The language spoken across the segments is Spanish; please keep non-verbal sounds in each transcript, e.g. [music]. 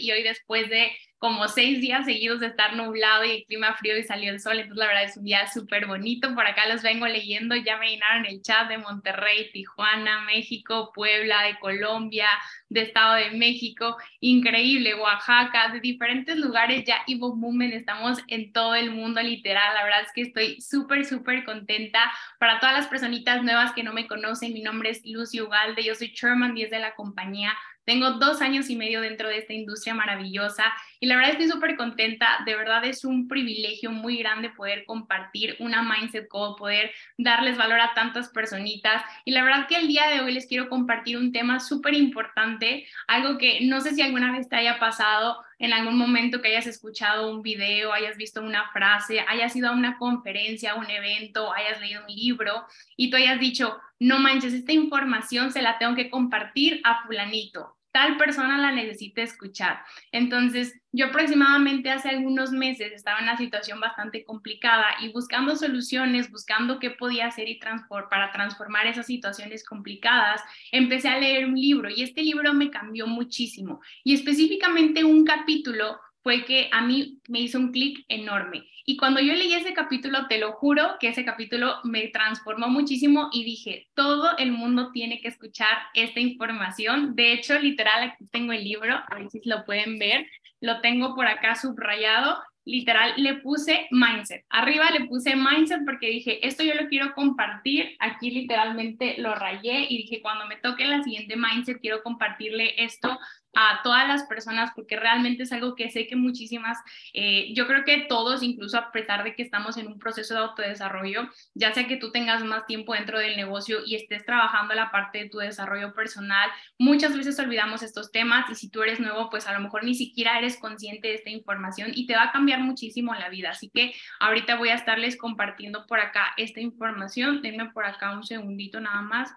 y hoy después de como seis días seguidos de estar nublado y el clima frío y salió el sol, entonces la verdad es un día súper bonito, por acá los vengo leyendo, ya me llenaron el chat de Monterrey, Tijuana, México, Puebla, de Colombia, de Estado de México, increíble, Oaxaca, de diferentes lugares ya y Movement, estamos en todo el mundo literal, la verdad es que estoy súper, súper contenta. Para todas las personitas nuevas que no me conocen, mi nombre es Lucy Ugalde, yo soy Chairman 10 de la compañía tengo dos años y medio dentro de esta industria maravillosa y la verdad estoy súper contenta. De verdad es un privilegio muy grande poder compartir una Mindset Call, poder darles valor a tantas personitas. Y la verdad que el día de hoy les quiero compartir un tema súper importante, algo que no sé si alguna vez te haya pasado en algún momento que hayas escuchado un video, hayas visto una frase, hayas ido a una conferencia, un evento, hayas leído un libro y tú hayas dicho, no manches, esta información se la tengo que compartir a fulanito tal persona la necesita escuchar. Entonces, yo aproximadamente hace algunos meses estaba en una situación bastante complicada y buscando soluciones, buscando qué podía hacer y para transformar esas situaciones complicadas, empecé a leer un libro y este libro me cambió muchísimo y específicamente un capítulo fue que a mí me hizo un clic enorme. Y cuando yo leí ese capítulo, te lo juro que ese capítulo me transformó muchísimo y dije, todo el mundo tiene que escuchar esta información. De hecho, literal, aquí tengo el libro, a ver si lo pueden ver, lo tengo por acá subrayado. Literal, le puse mindset. Arriba le puse mindset porque dije, esto yo lo quiero compartir. Aquí literalmente lo rayé y dije, cuando me toque la siguiente mindset, quiero compartirle esto a todas las personas porque realmente es algo que sé que muchísimas, eh, yo creo que todos, incluso a pesar de que estamos en un proceso de autodesarrollo, ya sea que tú tengas más tiempo dentro del negocio y estés trabajando la parte de tu desarrollo personal, muchas veces olvidamos estos temas y si tú eres nuevo, pues a lo mejor ni siquiera eres consciente de esta información y te va a cambiar muchísimo la vida. Así que ahorita voy a estarles compartiendo por acá esta información. Denme por acá un segundito nada más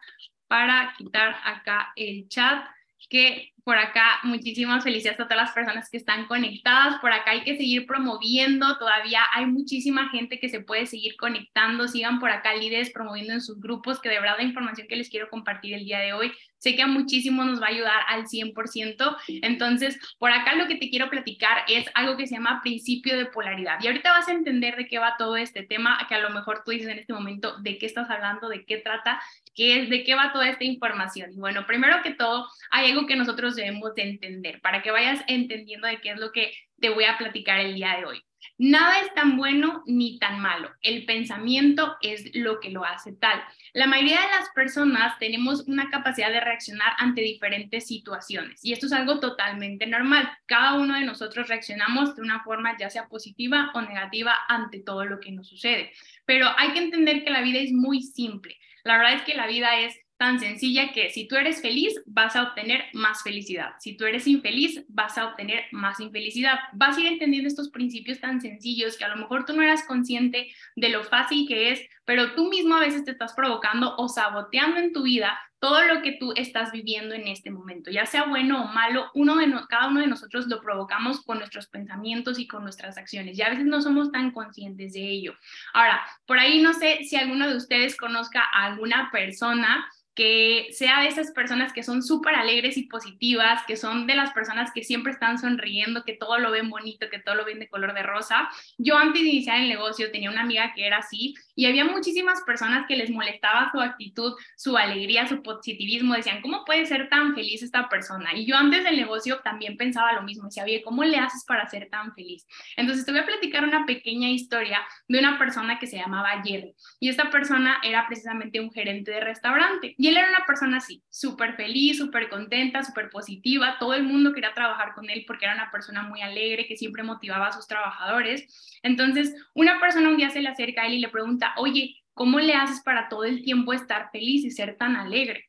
para quitar acá el chat que por acá muchísimas felicidades a todas las personas que están conectadas. Por acá hay que seguir promoviendo, todavía hay muchísima gente que se puede seguir conectando. Sigan por acá líderes promoviendo en sus grupos, que de verdad la información que les quiero compartir el día de hoy sé que a muchísimo nos va a ayudar al 100%. Entonces, por acá lo que te quiero platicar es algo que se llama principio de polaridad. Y ahorita vas a entender de qué va todo este tema, que a lo mejor tú dices en este momento de qué estás hablando, de qué trata, qué es, de qué va toda esta información. Y bueno, primero que todo, hay algo que nosotros debemos de entender para que vayas entendiendo de qué es lo que te voy a platicar el día de hoy. Nada es tan bueno ni tan malo. El pensamiento es lo que lo hace tal. La mayoría de las personas tenemos una capacidad de reaccionar ante diferentes situaciones y esto es algo totalmente normal. Cada uno de nosotros reaccionamos de una forma ya sea positiva o negativa ante todo lo que nos sucede. Pero hay que entender que la vida es muy simple. La verdad es que la vida es tan sencilla que si tú eres feliz, vas a obtener más felicidad. Si tú eres infeliz, vas a obtener más infelicidad. Vas a ir entendiendo estos principios tan sencillos que a lo mejor tú no eras consciente de lo fácil que es, pero tú mismo a veces te estás provocando o saboteando en tu vida todo lo que tú estás viviendo en este momento, ya sea bueno o malo, uno de cada uno de nosotros lo provocamos con nuestros pensamientos y con nuestras acciones y a veces no somos tan conscientes de ello. Ahora, por ahí no sé si alguno de ustedes conozca a alguna persona que sea de esas personas que son súper alegres y positivas, que son de las personas que siempre están sonriendo, que todo lo ven bonito, que todo lo ven de color de rosa. Yo antes de iniciar el negocio tenía una amiga que era así y había muchísimas personas que les molestaba su actitud, su alegría, su positivismo. Decían, ¿cómo puede ser tan feliz esta persona? Y yo antes del negocio también pensaba lo mismo. Decía, oye, ¿cómo le haces para ser tan feliz? Entonces te voy a platicar una pequeña historia de una persona que se llamaba Jerry. Y esta persona era precisamente un gerente de restaurante. Y él era una persona así, súper feliz, súper contenta, súper positiva. Todo el mundo quería trabajar con él porque era una persona muy alegre que siempre motivaba a sus trabajadores. Entonces, una persona un día se le acerca a él y le pregunta, oye, ¿cómo le haces para todo el tiempo estar feliz y ser tan alegre?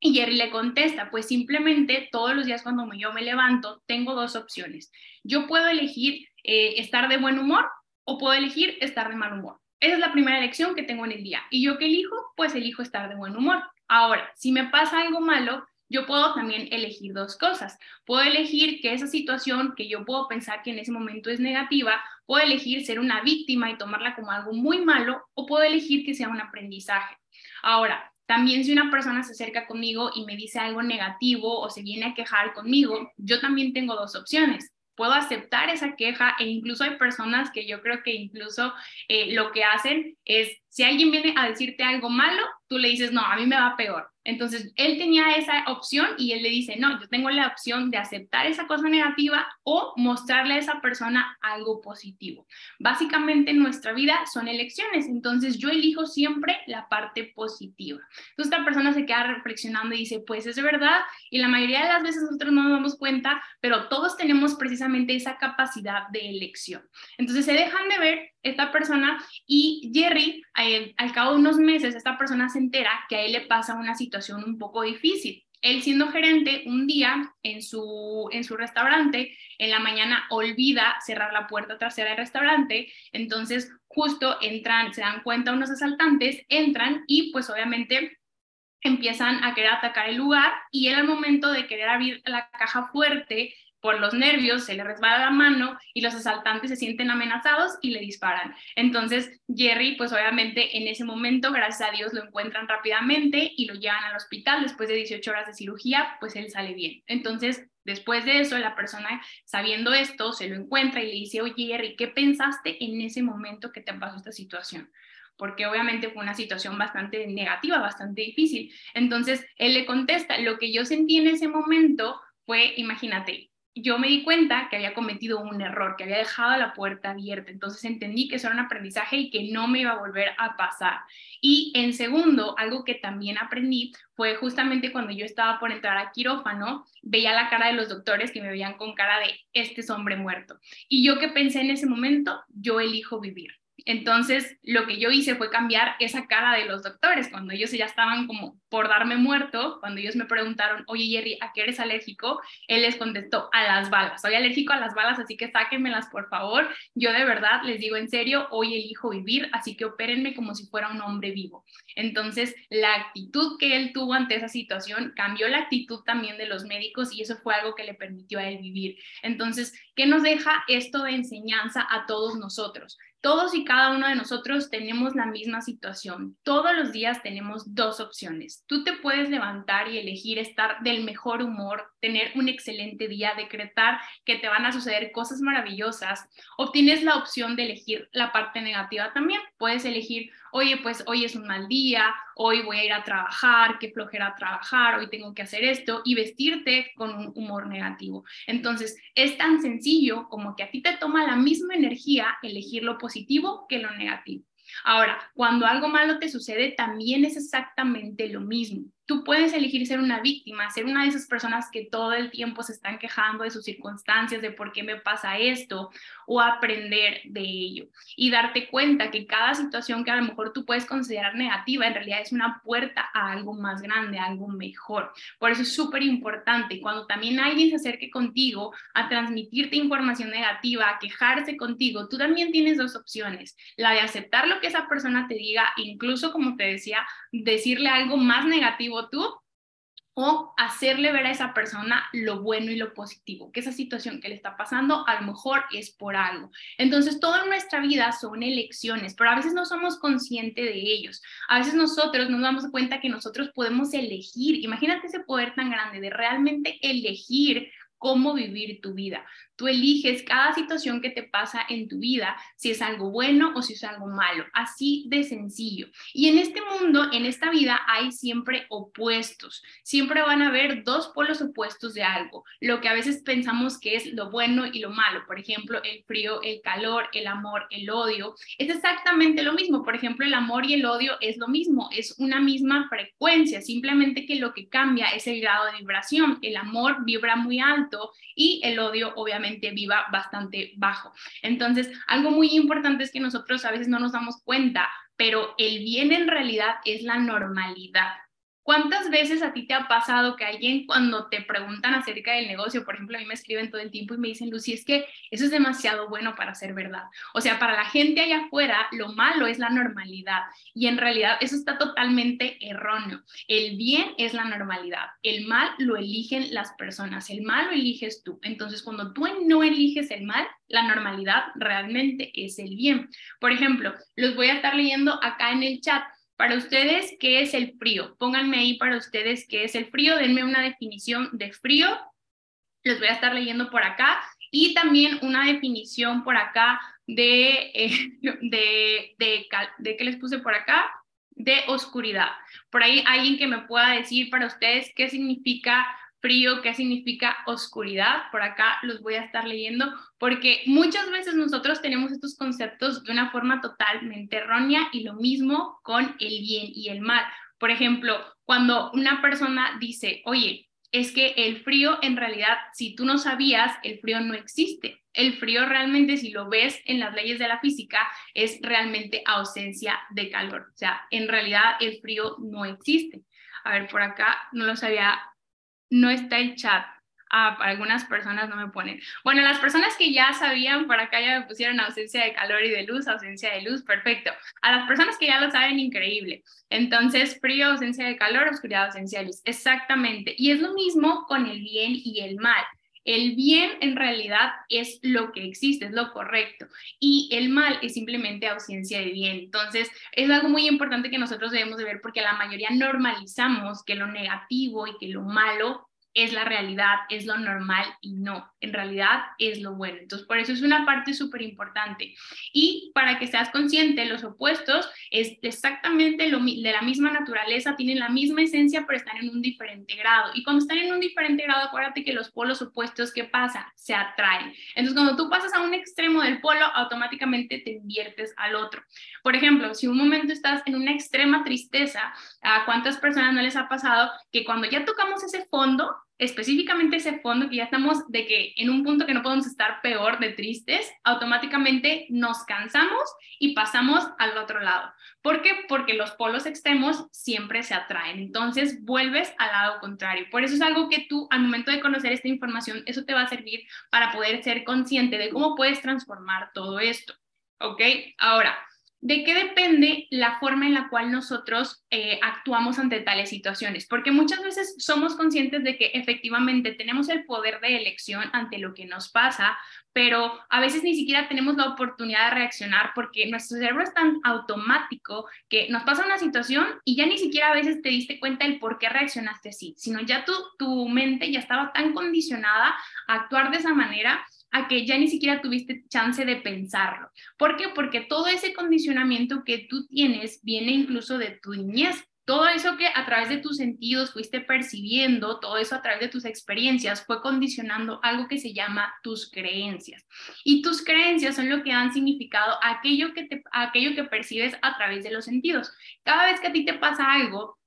Y Jerry le contesta, pues simplemente todos los días cuando yo me levanto tengo dos opciones. Yo puedo elegir eh, estar de buen humor o puedo elegir estar de mal humor. Esa es la primera elección que tengo en el día. ¿Y yo qué elijo? Pues elijo estar de buen humor. Ahora, si me pasa algo malo, yo puedo también elegir dos cosas. Puedo elegir que esa situación que yo puedo pensar que en ese momento es negativa, puedo elegir ser una víctima y tomarla como algo muy malo o puedo elegir que sea un aprendizaje. Ahora, también si una persona se acerca conmigo y me dice algo negativo o se viene a quejar conmigo, yo también tengo dos opciones puedo aceptar esa queja e incluso hay personas que yo creo que incluso eh, lo que hacen es, si alguien viene a decirte algo malo, tú le dices, no, a mí me va peor. Entonces, él tenía esa opción y él le dice, no, yo tengo la opción de aceptar esa cosa negativa o mostrarle a esa persona algo positivo. Básicamente en nuestra vida son elecciones, entonces yo elijo siempre la parte positiva. Entonces, esta persona se queda reflexionando y dice, pues es verdad, y la mayoría de las veces nosotros no nos damos cuenta, pero todos tenemos precisamente esa capacidad de elección. Entonces, se dejan de ver esta persona y Jerry, eh, al cabo de unos meses, esta persona se entera que a él le pasa una situación un poco difícil. Él siendo gerente, un día en su, en su restaurante, en la mañana olvida cerrar la puerta trasera del restaurante, entonces justo entran, se dan cuenta unos asaltantes, entran y pues obviamente empiezan a querer atacar el lugar y él al momento de querer abrir la caja fuerte por los nervios se le resbala la mano y los asaltantes se sienten amenazados y le disparan. Entonces Jerry, pues obviamente en ese momento, gracias a Dios, lo encuentran rápidamente y lo llevan al hospital. Después de 18 horas de cirugía, pues él sale bien. Entonces, después de eso, la persona, sabiendo esto, se lo encuentra y le dice, oye Jerry, ¿qué pensaste en ese momento que te pasó esta situación? porque obviamente fue una situación bastante negativa, bastante difícil. Entonces, él le contesta, lo que yo sentí en ese momento fue, imagínate, yo me di cuenta que había cometido un error, que había dejado la puerta abierta. Entonces entendí que eso era un aprendizaje y que no me iba a volver a pasar. Y en segundo, algo que también aprendí fue justamente cuando yo estaba por entrar a quirófano, veía la cara de los doctores que me veían con cara de, este es hombre muerto. Y yo que pensé en ese momento, yo elijo vivir. Entonces, lo que yo hice fue cambiar esa cara de los doctores. Cuando ellos ya estaban como por darme muerto, cuando ellos me preguntaron, oye Jerry, ¿a qué eres alérgico? Él les contestó, a las balas. Soy alérgico a las balas, así que sáquenmelas, por favor. Yo de verdad les digo en serio, hoy elijo vivir, así que opérenme como si fuera un hombre vivo. Entonces, la actitud que él tuvo ante esa situación cambió la actitud también de los médicos y eso fue algo que le permitió a él vivir. Entonces, ¿qué nos deja esto de enseñanza a todos nosotros? Todos y cada uno de nosotros tenemos la misma situación. Todos los días tenemos dos opciones. Tú te puedes levantar y elegir estar del mejor humor, tener un excelente día, decretar que te van a suceder cosas maravillosas. O tienes la opción de elegir la parte negativa también. Puedes elegir, oye, pues hoy es un mal día, hoy voy a ir a trabajar, qué flojera trabajar, hoy tengo que hacer esto y vestirte con un humor negativo. Entonces, es tan sencillo como que a ti te toma la misma energía elegir lo positivo que lo negativo. Ahora, cuando algo malo te sucede, también es exactamente lo mismo. Tú puedes elegir ser una víctima, ser una de esas personas que todo el tiempo se están quejando de sus circunstancias, de por qué me pasa esto, o aprender de ello y darte cuenta que cada situación que a lo mejor tú puedes considerar negativa, en realidad es una puerta a algo más grande, a algo mejor. Por eso es súper importante cuando también alguien se acerque contigo a transmitirte información negativa, a quejarse contigo, tú también tienes dos opciones, la de aceptar lo que esa persona te diga, incluso como te decía, decirle algo más negativo tú o hacerle ver a esa persona lo bueno y lo positivo, que esa situación que le está pasando a lo mejor es por algo. Entonces, toda nuestra vida son elecciones, pero a veces no somos conscientes de ellos. A veces nosotros nos damos cuenta que nosotros podemos elegir, imagínate ese poder tan grande de realmente elegir cómo vivir tu vida. Tú eliges cada situación que te pasa en tu vida, si es algo bueno o si es algo malo, así de sencillo. Y en este mundo, en esta vida, hay siempre opuestos. Siempre van a haber dos polos opuestos de algo. Lo que a veces pensamos que es lo bueno y lo malo, por ejemplo, el frío, el calor, el amor, el odio, es exactamente lo mismo. Por ejemplo, el amor y el odio es lo mismo, es una misma frecuencia, simplemente que lo que cambia es el grado de vibración. El amor vibra muy alto y el odio obviamente viva bastante bajo. Entonces, algo muy importante es que nosotros a veces no nos damos cuenta, pero el bien en realidad es la normalidad. ¿Cuántas veces a ti te ha pasado que alguien cuando te preguntan acerca del negocio, por ejemplo, a mí me escriben todo el tiempo y me dicen, Lucy, es que eso es demasiado bueno para ser verdad? O sea, para la gente allá afuera, lo malo es la normalidad y en realidad eso está totalmente erróneo. El bien es la normalidad, el mal lo eligen las personas, el mal lo eliges tú. Entonces, cuando tú no eliges el mal, la normalidad realmente es el bien. Por ejemplo, los voy a estar leyendo acá en el chat Para ustedes, ¿qué es el frío? Pónganme ahí para ustedes qué es el frío. Denme una definición de frío. Les voy a estar leyendo por acá. Y también una definición por acá de, eh, [laughs] de, de, de, ¿qué les puse por acá? De oscuridad. Por ahí alguien que me pueda decir para ustedes qué significa frío, qué significa oscuridad. Por acá los voy a estar leyendo porque muchas veces nosotros tenemos estos conceptos de una forma totalmente errónea y lo mismo con el bien y el mal. Por ejemplo, cuando una persona dice, oye, es que el frío en realidad, si tú no sabías, el frío no existe. El frío realmente, si lo ves en las leyes de la física, es realmente ausencia de calor. O sea, en realidad el frío no existe. A ver, por acá no lo sabía no está el chat. Ah, algunas personas no me ponen. Bueno, las personas que ya sabían, por acá ya me pusieron ausencia de calor y de luz, ausencia de luz, perfecto. A las personas que ya lo saben, increíble. Entonces, frío, ausencia de calor, oscuridad, ausencia de luz. Exactamente. Y es lo mismo con el bien y el mal. El bien en realidad es lo que existe, es lo correcto. Y el mal es simplemente ausencia de bien. Entonces, es algo muy importante que nosotros debemos de ver porque la mayoría normalizamos que lo negativo y que lo malo es la realidad, es lo normal y no, en realidad es lo bueno. Entonces, por eso es una parte súper importante. Y para que seas consciente, los opuestos es exactamente lo, de la misma naturaleza, tienen la misma esencia, pero están en un diferente grado. Y cuando están en un diferente grado, acuérdate que los polos opuestos, ¿qué pasa? Se atraen. Entonces, cuando tú pasas a un extremo del polo, automáticamente te inviertes al otro. Por ejemplo, si un momento estás en una extrema tristeza, ¿a cuántas personas no les ha pasado que cuando ya tocamos ese fondo, específicamente ese fondo que ya estamos de que en un punto que no podemos estar peor de tristes, automáticamente nos cansamos y pasamos al otro lado. ¿Por qué? Porque los polos extremos siempre se atraen. Entonces vuelves al lado contrario. Por eso es algo que tú al momento de conocer esta información, eso te va a servir para poder ser consciente de cómo puedes transformar todo esto. ¿Ok? Ahora, ¿De qué depende la forma en la cual nosotros eh, actuamos ante tales situaciones? Porque muchas veces somos conscientes de que efectivamente tenemos el poder de elección ante lo que nos pasa, pero a veces ni siquiera tenemos la oportunidad de reaccionar porque nuestro cerebro es tan automático que nos pasa una situación y ya ni siquiera a veces te diste cuenta el por qué reaccionaste así, sino ya tu, tu mente ya estaba tan condicionada a actuar de esa manera a que ya ni siquiera tuviste chance de pensarlo. ¿Por qué? Porque todo ese condicionamiento que tú tienes viene incluso de tu niñez. Todo eso que a través de tus sentidos fuiste percibiendo, todo eso a través de tus experiencias fue condicionando algo que se llama tus creencias. Y tus creencias son lo que dan significado aquello que, aquello que percibes a través de los sentidos. Cada vez que a ti te pasa algo,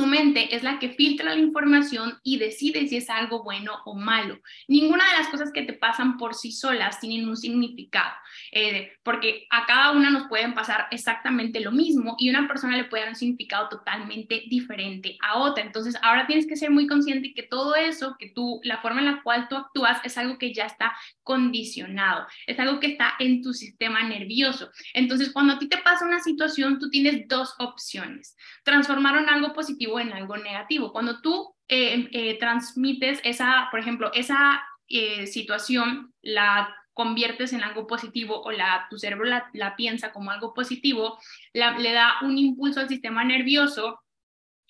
tu mente es la que filtra la información y decide si es algo bueno o malo. Ninguna de las cosas que te pasan por sí solas tienen un significado, eh, porque a cada una nos pueden pasar exactamente lo mismo y una persona le puede dar un significado totalmente diferente a otra. Entonces, ahora tienes que ser muy consciente que todo eso, que tú, la forma en la cual tú actúas es algo que ya está condicionado, es algo que está en tu sistema nervioso. Entonces, cuando a ti te pasa una situación, tú tienes dos opciones, transformar en algo positivo en algo negativo. Cuando tú eh, eh, transmites esa, por ejemplo, esa eh, situación, la conviertes en algo positivo o la, tu cerebro la, piensa como algo positivo, le da un impulso al sistema nervioso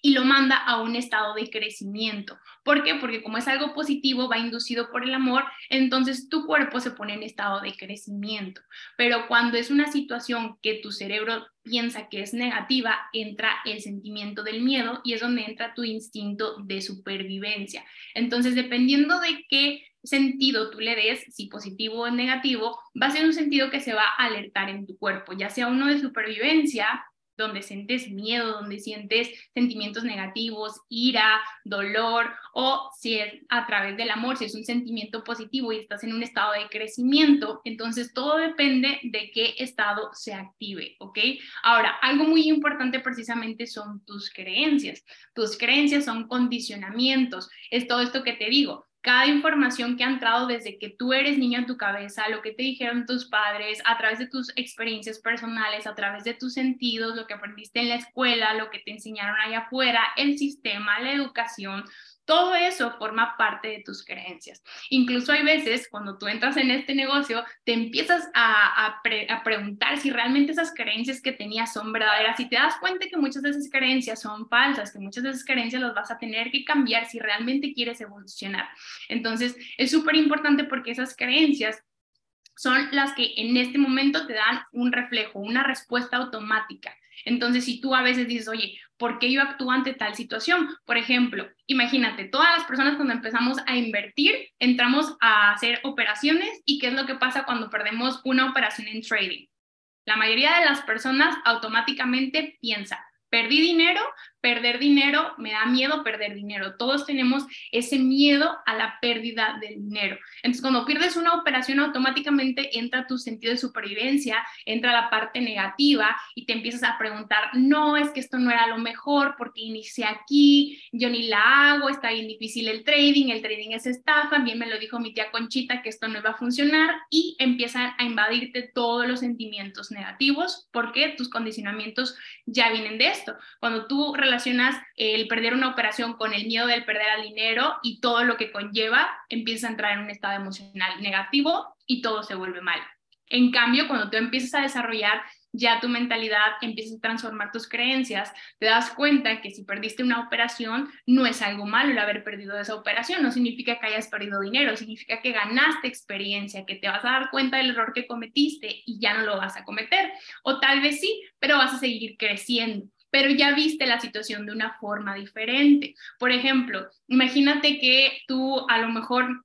y lo manda a un estado de crecimiento. ¿Por qué? Porque como es algo positivo, va inducido por el amor, entonces tu cuerpo se pone en estado de crecimiento. Pero cuando es una situación que tu cerebro piensa que es negativa, entra el sentimiento del miedo y es donde entra tu instinto de supervivencia. Entonces, dependiendo de qué sentido tú le des, si positivo o negativo, va a ser un sentido que se va a alertar en tu cuerpo, ya sea uno de supervivencia, donde sientes miedo, donde sientes sentimientos negativos, ira, dolor, o si es a través del amor, si es un sentimiento positivo y estás en un estado de crecimiento, entonces todo depende de qué estado se active, ¿ok? Ahora, algo muy importante precisamente son tus creencias. Tus creencias son condicionamientos, es todo esto que te digo cada información que ha entrado desde que tú eres niño en tu cabeza, lo que te dijeron tus padres, a través de tus experiencias personales, a través de tus sentidos, lo que aprendiste en la escuela, lo que te enseñaron allá afuera, el sistema, la educación, Todo eso forma parte de tus creencias. Incluso hay veces cuando tú entras en este negocio, te empiezas a, preguntar si realmente esas creencias que tenías son verdaderas y te das cuenta que muchas de esas creencias son falsas, que muchas de esas creencias las vas a tener que cambiar si realmente quieres evolucionar. Entonces, es súper importante porque esas creencias son las que en este momento te dan un reflejo, una respuesta automática. Entonces, si tú a veces dices, oye, ¿por qué yo actúo ante tal situación? Por ejemplo, imagínate, todas las personas cuando empezamos a invertir, entramos a hacer operaciones y qué es lo que pasa cuando perdemos una operación en trading. La mayoría de las personas automáticamente piensa, perdí dinero, perder dinero, me da miedo perder dinero. Todos tenemos ese miedo a la pérdida del dinero. Entonces, cuando pierdes una operación, automáticamente entra tu sentido de supervivencia, entra la parte negativa y te empiezas a preguntar, no, es que esto no era lo mejor porque inicié aquí, yo ni la hago, está bien difícil el trading, el trading es estafa, bien me lo dijo mi tía Conchita que esto no iba a funcionar y empiezan a invadirte todos los sentimientos negativos porque tus condicionamientos ya vienen de esto. Cuando tú relacionas el perder una operación con el miedo del perder el dinero y todo lo que conlleva, empieza a entrar en un estado emocional negativo y todo se vuelve mal. En cambio, cuando tú empiezas a desarrollar ya tu mentalidad, empiezas a transformar tus creencias, te das cuenta que si perdiste una operación, no es algo malo el haber perdido esa operación, no significa que hayas perdido dinero, significa que ganaste experiencia, que te vas a dar cuenta del error que cometiste y ya no lo vas a cometer. O tal vez sí, pero vas a seguir creciendo pero ya viste la situación de una forma diferente. Por ejemplo, imagínate que tú a lo mejor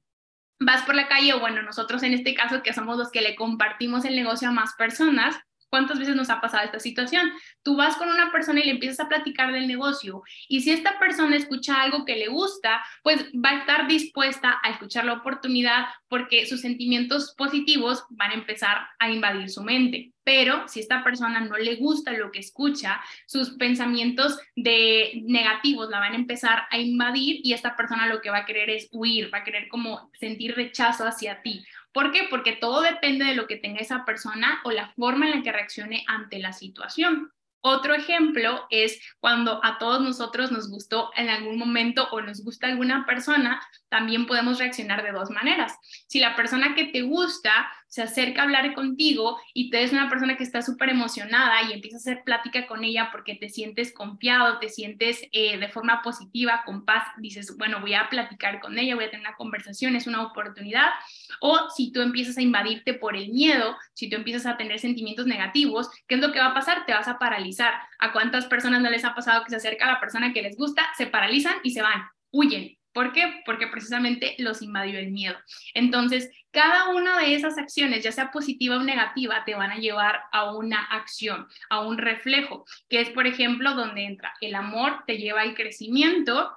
vas por la calle, o bueno, nosotros en este caso que somos los que le compartimos el negocio a más personas, ¿Cuántas veces nos ha pasado esta situación? Tú vas con una persona y le empiezas a platicar del negocio y si esta persona escucha algo que le gusta, pues va a estar dispuesta a escuchar la oportunidad porque sus sentimientos positivos van a empezar a invadir su mente. Pero si esta persona no le gusta lo que escucha, sus pensamientos de negativos la van a empezar a invadir y esta persona lo que va a querer es huir, va a querer como sentir rechazo hacia ti. ¿Por qué? Porque todo depende de lo que tenga esa persona o la forma en la que reaccione ante la situación. Otro ejemplo es cuando a todos nosotros nos gustó en algún momento o nos gusta alguna persona, también podemos reaccionar de dos maneras. Si la persona que te gusta se acerca a hablar contigo y te es una persona que está súper emocionada y empieza a hacer plática con ella porque te sientes confiado, te sientes eh, de forma positiva, con paz, dices, bueno, voy a platicar con ella, voy a tener una conversación, es una oportunidad. O si tú empiezas a invadirte por el miedo, si tú empiezas a tener sentimientos negativos, ¿qué es lo que va a pasar? Te vas a paralizar. ¿A cuántas personas no les ha pasado que se acerca a la persona que les gusta, se paralizan y se van, huyen? ¿Por qué? Porque precisamente los invadió el miedo. Entonces, cada una de esas acciones, ya sea positiva o negativa, te van a llevar a una acción, a un reflejo, que es, por ejemplo, donde entra el amor, te lleva al crecimiento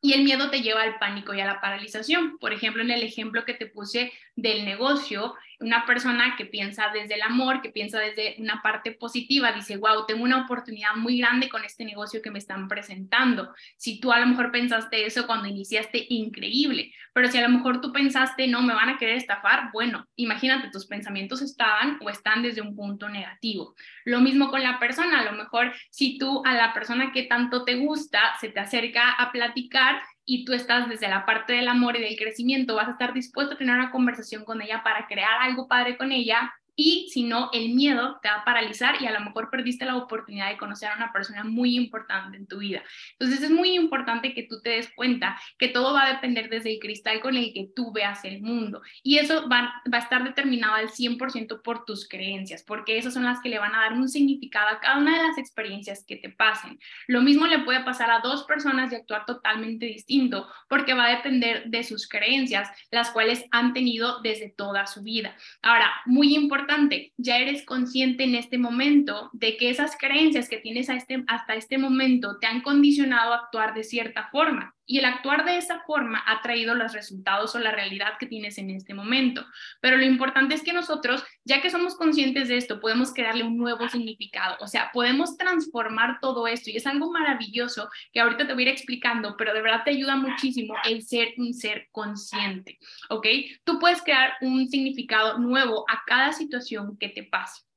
y el miedo te lleva al pánico y a la paralización. Por ejemplo, en el ejemplo que te puse del negocio, una persona que piensa desde el amor, que piensa desde una parte positiva, dice, wow, tengo una oportunidad muy grande con este negocio que me están presentando. Si tú a lo mejor pensaste eso cuando iniciaste, increíble, pero si a lo mejor tú pensaste, no, me van a querer estafar, bueno, imagínate, tus pensamientos estaban o están desde un punto negativo. Lo mismo con la persona, a lo mejor si tú a la persona que tanto te gusta se te acerca a platicar, y tú estás desde la parte del amor y del crecimiento, vas a estar dispuesto a tener una conversación con ella para crear algo padre con ella, y si no, el miedo te va a paralizar y a lo mejor perdiste la oportunidad de conocer a una persona muy importante en tu vida. Entonces es muy importante que tú te des cuenta que todo va a depender desde el cristal con el que tú veas el mundo y eso va, va a estar determinado al 100% por tus creencias, porque esas son las que le van a dar un significado a cada una de las experiencias que te pasen. Lo mismo le puede pasar a dos personas y actuar totalmente distinto, porque va a depender de sus creencias, las cuales han tenido desde toda su vida. Ahora, muy importante, ya eres consciente en este momento de que esas creencias que tienes este, hasta este momento te han condicionado a actuar de cierta forma y el actuar de esa forma ha traído los resultados o la realidad que tienes en este momento. Pero lo importante es que nosotros, ya que somos conscientes de esto, podemos crearle un nuevo significado, o sea, podemos transformar todo esto y es algo maravilloso que ahorita te voy a ir explicando, pero de verdad te ayuda muchísimo el ser un ser consciente, ¿ok? Tú puedes crear un significado nuevo a cada situación que te pase.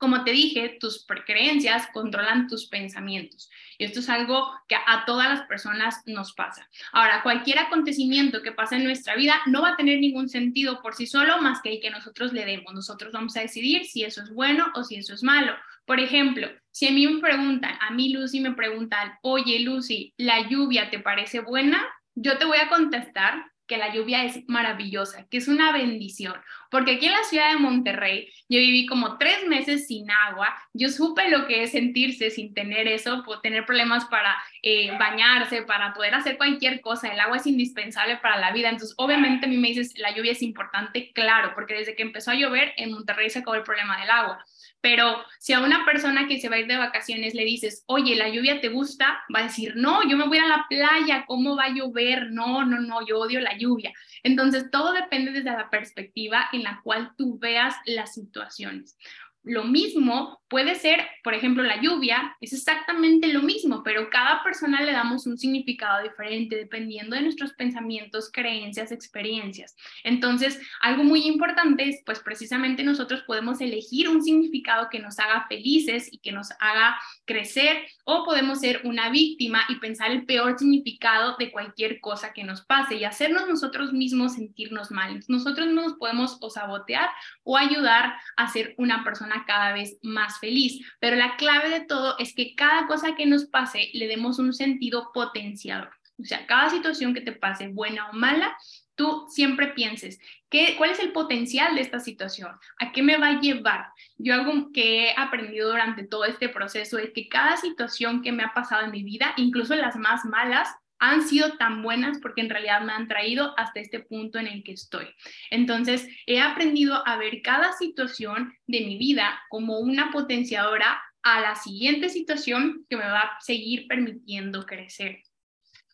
Como te dije, tus creencias controlan tus pensamientos. Y esto es algo que a todas las personas nos pasa. Ahora, cualquier acontecimiento que pase en nuestra vida no va a tener ningún sentido por sí solo más que el que nosotros le demos. Nosotros vamos a decidir si eso es bueno o si eso es malo. Por ejemplo, si a mí me preguntan, a mí Lucy me preguntan, oye Lucy, ¿la lluvia te parece buena? Yo te voy a contestar que la lluvia es maravillosa, que es una bendición, porque aquí en la ciudad de Monterrey yo viví como tres meses sin agua, yo supe lo que es sentirse sin tener eso, tener problemas para eh, bañarse, para poder hacer cualquier cosa, el agua es indispensable para la vida, entonces obviamente a mí me dices, la lluvia es importante, claro, porque desde que empezó a llover en Monterrey se acabó el problema del agua, pero si a una persona que se va a ir de vacaciones le dices, oye, la lluvia te gusta, va a decir, no, yo me voy a la playa, ¿cómo va a llover? No, no, no, yo odio la lluvia. Entonces, todo depende desde la perspectiva en la cual tú veas las situaciones. Lo mismo puede ser, por ejemplo, la lluvia, es exactamente lo mismo, pero cada persona le damos un significado diferente dependiendo de nuestros pensamientos, creencias, experiencias. Entonces, algo muy importante es, pues precisamente nosotros podemos elegir un significado que nos haga felices y que nos haga crecer, o podemos ser una víctima y pensar el peor significado de cualquier cosa que nos pase y hacernos nosotros mismos sentirnos mal. Nosotros nos podemos o sabotear o ayudar a ser una persona cada vez más feliz. Pero la clave de todo es que cada cosa que nos pase le demos un sentido potenciador. O sea, cada situación que te pase, buena o mala, tú siempre pienses, ¿qué, ¿cuál es el potencial de esta situación? ¿A qué me va a llevar? Yo algo que he aprendido durante todo este proceso es que cada situación que me ha pasado en mi vida, incluso las más malas, han sido tan buenas porque en realidad me han traído hasta este punto en el que estoy. Entonces, he aprendido a ver cada situación de mi vida como una potenciadora a la siguiente situación que me va a seguir permitiendo crecer.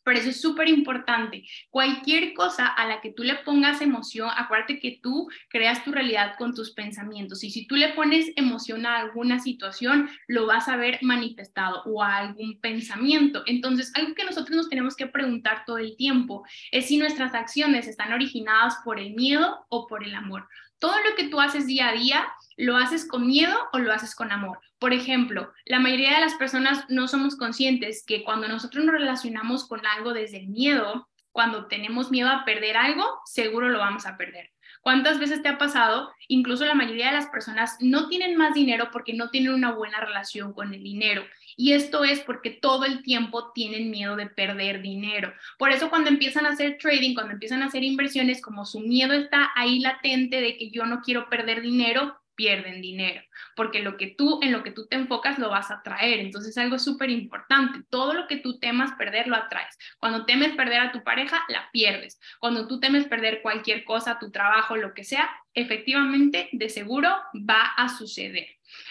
Por eso es súper importante. Cualquier cosa a la que tú le pongas emoción, acuérdate que tú creas tu realidad con tus pensamientos. Y si tú le pones emoción a alguna situación, lo vas a ver manifestado o a algún pensamiento. Entonces, algo que nosotros nos tenemos que preguntar todo el tiempo es si nuestras acciones están originadas por el miedo o por el amor. Todo lo que tú haces día a día, ¿lo haces con miedo o lo haces con amor? Por ejemplo, la mayoría de las personas no somos conscientes que cuando nosotros nos relacionamos con algo desde el miedo, cuando tenemos miedo a perder algo, seguro lo vamos a perder. ¿Cuántas veces te ha pasado? Incluso la mayoría de las personas no tienen más dinero porque no tienen una buena relación con el dinero. Y esto es porque todo el tiempo tienen miedo de perder dinero. Por eso cuando empiezan a hacer trading, cuando empiezan a hacer inversiones, como su miedo está ahí latente de que yo no quiero perder dinero, pierden dinero, porque lo que tú, en lo que tú te enfocas lo vas a traer. Entonces es algo súper importante. Todo lo que tú temas perder lo atraes. Cuando temes perder a tu pareja, la pierdes. Cuando tú temes perder cualquier cosa, tu trabajo, lo que sea, efectivamente, de seguro va a suceder.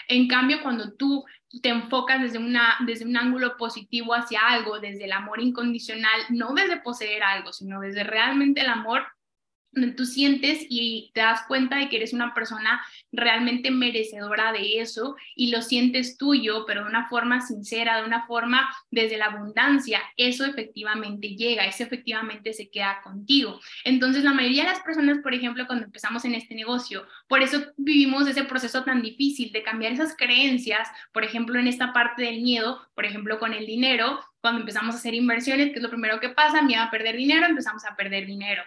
En cambio, cuando tú te enfocas desde, una, desde un ángulo positivo hacia algo, desde el amor incondicional, no desde poseer algo, sino desde realmente el amor, tú sientes y te das cuenta de que eres una persona realmente merecedora de eso y lo sientes tuyo, pero de una forma sincera, de una forma desde la abundancia, eso efectivamente llega, eso efectivamente se queda contigo. Entonces, la mayoría de las personas, por ejemplo, cuando empezamos en este negocio, por eso vivimos ese proceso tan difícil de cambiar esas creencias, por ejemplo, en esta parte del miedo, por ejemplo, con el dinero, cuando empezamos a hacer inversiones, que es lo primero que pasa, miedo a perder dinero, empezamos a perder dinero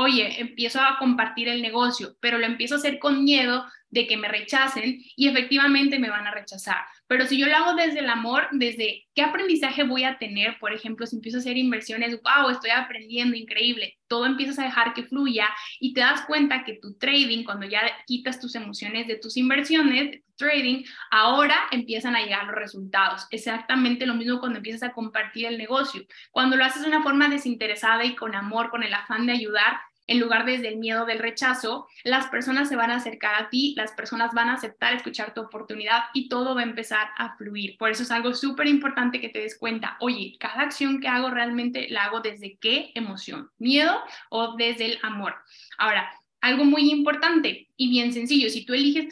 oye, empiezo a compartir el negocio, pero lo empiezo a hacer con miedo de que me rechacen y efectivamente me van a rechazar. Pero si yo lo hago desde el amor, desde qué aprendizaje voy a tener, por ejemplo, si empiezo a hacer inversiones, wow, estoy aprendiendo, increíble, todo empiezas a dejar que fluya y te das cuenta que tu trading, cuando ya quitas tus emociones de tus inversiones, trading, ahora empiezan a llegar los resultados. Exactamente lo mismo cuando empiezas a compartir el negocio. Cuando lo haces de una forma desinteresada y con amor, con el afán de ayudar, en lugar desde el miedo del rechazo, las personas se van a acercar a ti, las personas van a aceptar escuchar tu oportunidad y todo va a empezar a fluir. Por eso es algo súper importante que te des cuenta, oye, cada acción que hago realmente la hago desde qué emoción, miedo o desde el amor. Ahora, algo muy importante y bien sencillo, si tú eliges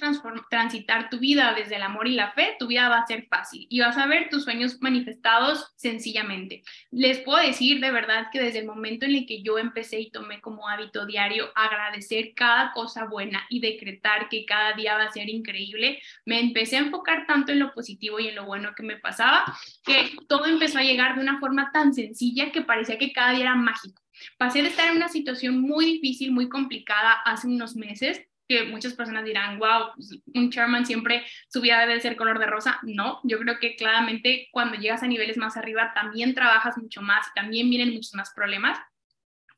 transitar tu vida desde el amor y la fe, tu vida va a ser fácil y vas a ver tus sueños manifestados sencillamente. Les puedo decir de verdad que desde el momento en el que yo empecé y tomé como hábito diario agradecer cada cosa buena y decretar que cada día va a ser increíble, me empecé a enfocar tanto en lo positivo y en lo bueno que me pasaba, que todo empezó a llegar de una forma tan sencilla que parecía que cada día era mágico. Pasé de estar en una situación muy difícil, muy complicada hace unos meses, que muchas personas dirán, wow, pues, un chairman siempre su vida debe ser color de rosa. No, yo creo que claramente cuando llegas a niveles más arriba también trabajas mucho más, también vienen muchos más problemas.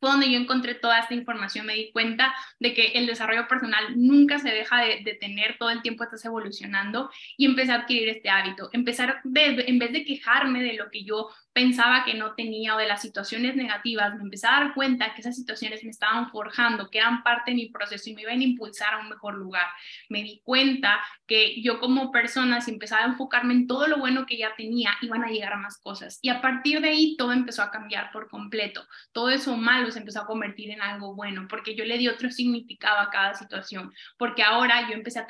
Fue donde yo encontré toda esta información, me di cuenta de que el desarrollo personal nunca se deja de, tener, todo el tiempo estás evolucionando y empecé a adquirir este hábito, empezar en vez de quejarme de lo que yo pensaba que no tenía o de las situaciones negativas, me empecé a dar cuenta que esas situaciones me estaban forjando, que eran parte de mi proceso y me iban a impulsar a un mejor lugar. Me di cuenta que yo como persona, si empezaba a enfocarme en todo lo bueno que ya tenía, iban a llegar a más cosas. Y a partir de ahí todo empezó a cambiar por completo. Todo eso malo se empezó a convertir en algo bueno, porque yo le di otro significado a cada situación, porque ahora yo empecé a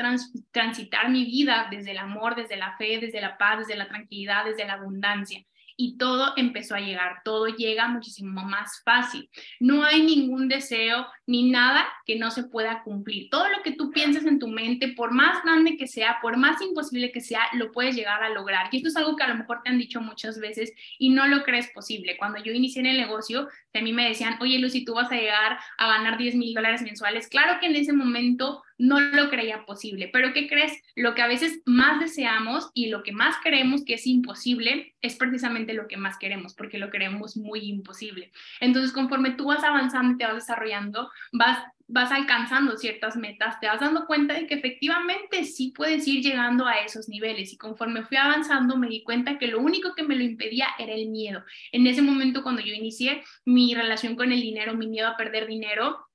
transitar mi vida desde el amor, desde la fe, desde la paz, desde la tranquilidad, desde la abundancia y todo empezó a llegar, todo llega muchísimo más fácil. No hay ningún deseo ni nada que no se pueda cumplir. Todo lo que tú pienses en tu mente, por más grande que sea, por más imposible que sea, lo puedes llegar a lograr. Y esto es algo que a lo mejor te han dicho muchas veces y no lo crees posible. Cuando yo inicié en el negocio, a mí me decían, oye Lucy, tú vas a llegar a ganar 10 mil dólares mensuales. Claro que en ese momento no lo creía posible, pero ¿qué crees? Lo que a veces más deseamos y lo que más creemos que es imposible es precisamente lo que más queremos, porque lo queremos muy imposible. Entonces, conforme tú vas avanzando te vas desarrollando, vas vas alcanzando ciertas metas, te vas dando cuenta de que efectivamente sí puedes ir llegando a esos niveles. Y conforme fui avanzando, me di cuenta que lo único que me lo impedía era el miedo. En ese momento, cuando yo inicié mi relación con el dinero, mi miedo a perder dinero,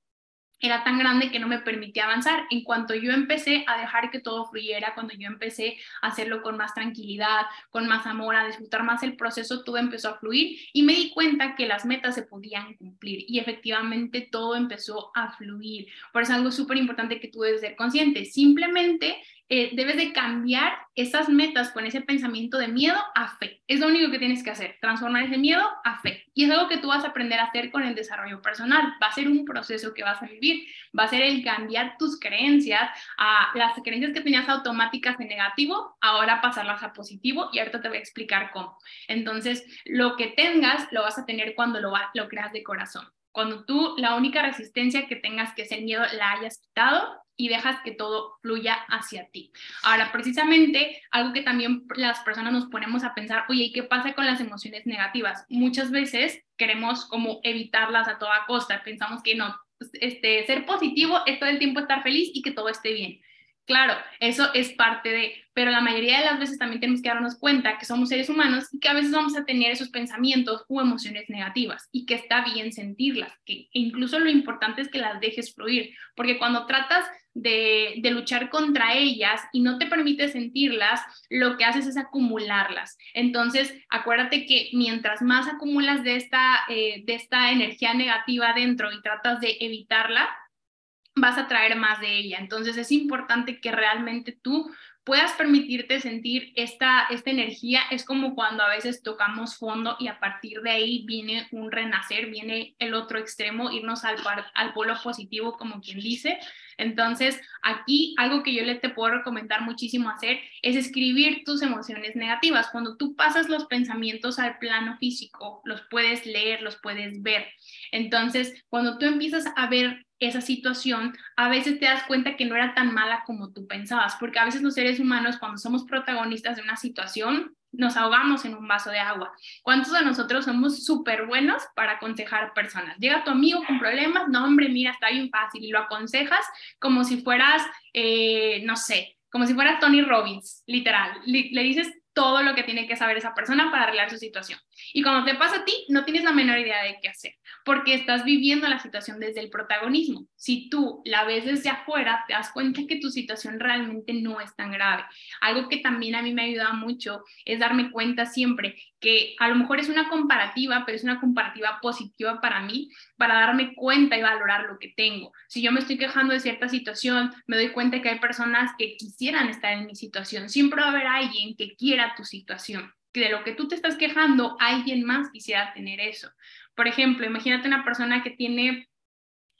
era tan grande que no me permitía avanzar. En cuanto yo empecé a dejar que todo fluyera, cuando yo empecé a hacerlo con más tranquilidad, con más amor, a disfrutar más el proceso, todo empezó a fluir y me di cuenta que las metas se podían cumplir y efectivamente todo empezó a fluir. Por eso es algo súper importante que tú debes ser consciente. Simplemente eh, debes de cambiar esas metas con ese pensamiento de miedo a fe. Es lo único que tienes que hacer, transformar ese miedo a fe. Y es algo que tú vas a aprender a hacer con el desarrollo personal. Va a ser un proceso que vas a vivir. Va a ser el cambiar tus creencias a las creencias que tenías automáticas de negativo, ahora pasarlas a positivo y ahorita te voy a explicar cómo. Entonces, lo que tengas lo vas a tener cuando lo, lo creas de corazón. Cuando tú la única resistencia que tengas, que es el miedo, la hayas quitado, y dejas que todo fluya hacia ti. Ahora, precisamente, algo que también las personas nos ponemos a pensar, oye, ¿qué pasa con las emociones negativas? Muchas veces queremos como evitarlas a toda costa, pensamos que no, pues, este, ser positivo es todo el tiempo estar feliz y que todo esté bien. Claro, eso es parte de, pero la mayoría de las veces también tenemos que darnos cuenta que somos seres humanos y que a veces vamos a tener esos pensamientos o emociones negativas y que está bien sentirlas, que incluso lo importante es que las dejes fluir, porque cuando tratas de, luchar contra ellas y no te permite sentirlas, lo que haces es acumularlas. Entonces, acuérdate que mientras más acumulas de esta, eh, de esta energía negativa dentro y tratas de evitarla, vas a traer más de ella. Entonces, es importante que realmente tú puedas permitirte sentir esta, esta energía. Es como cuando a veces tocamos fondo y a partir de ahí viene un renacer, viene el otro extremo, irnos al, al polo positivo, como quien dice. Entonces, aquí algo que yo le te puedo recomendar muchísimo hacer es escribir tus emociones negativas. Cuando tú pasas los pensamientos al plano físico, los puedes leer, los puedes ver. Entonces, cuando tú empiezas a ver esa situación, a veces te das cuenta que no era tan mala como tú pensabas, porque a veces los seres humanos, cuando somos protagonistas de una situación, nos ahogamos en un vaso de agua. ¿Cuántos de nosotros somos súper buenos para aconsejar personas? Llega tu amigo con problemas, no hombre, mira, está bien fácil y lo aconsejas como si fueras, eh, no sé, como si fueras Tony Robbins, literal. Le, le dices todo lo que tiene que saber esa persona para arreglar su situación. Y cuando te pasa a ti, no tienes la menor idea de qué hacer, porque estás viviendo la situación desde el protagonismo. Si tú la ves desde afuera, te das cuenta que tu situación realmente no es tan grave. Algo que también a mí me ayuda mucho es darme cuenta siempre que a lo mejor es una comparativa, pero es una comparativa positiva para mí, para darme cuenta y valorar lo que tengo. Si yo me estoy quejando de cierta situación, me doy cuenta que hay personas que quisieran estar en mi situación. Siempre va a haber alguien que quiera tu situación que de lo que tú te estás quejando, alguien más quisiera tener eso. Por ejemplo, imagínate una persona que tiene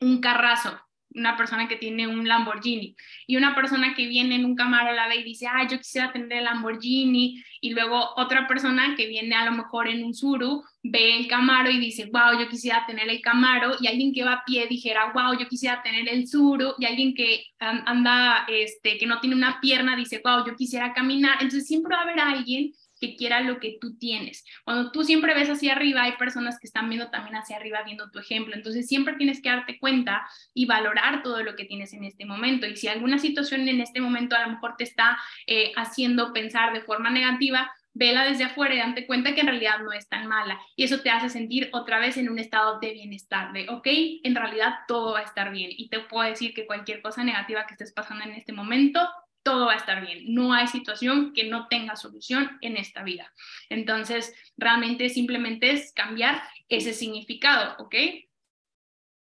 un carrazo, una persona que tiene un Lamborghini y una persona que viene en un Camaro la ve y dice, ah, yo quisiera tener el Lamborghini y luego otra persona que viene a lo mejor en un Suru ve el Camaro y dice, wow, yo quisiera tener el Camaro y alguien que va a pie dijera, wow, yo quisiera tener el Suru y alguien que anda, este, que no tiene una pierna dice, wow, yo quisiera caminar. Entonces siempre va a haber alguien que quiera lo que tú tienes. Cuando tú siempre ves hacia arriba, hay personas que están viendo también hacia arriba, viendo tu ejemplo. Entonces, siempre tienes que darte cuenta y valorar todo lo que tienes en este momento. Y si alguna situación en este momento a lo mejor te está eh, haciendo pensar de forma negativa, vela desde afuera y date cuenta que en realidad no es tan mala. Y eso te hace sentir otra vez en un estado de bienestar, de, ok, en realidad todo va a estar bien. Y te puedo decir que cualquier cosa negativa que estés pasando en este momento, todo va a estar bien. No hay situación que no tenga solución en esta vida. Entonces, realmente simplemente es cambiar ese significado, ¿ok?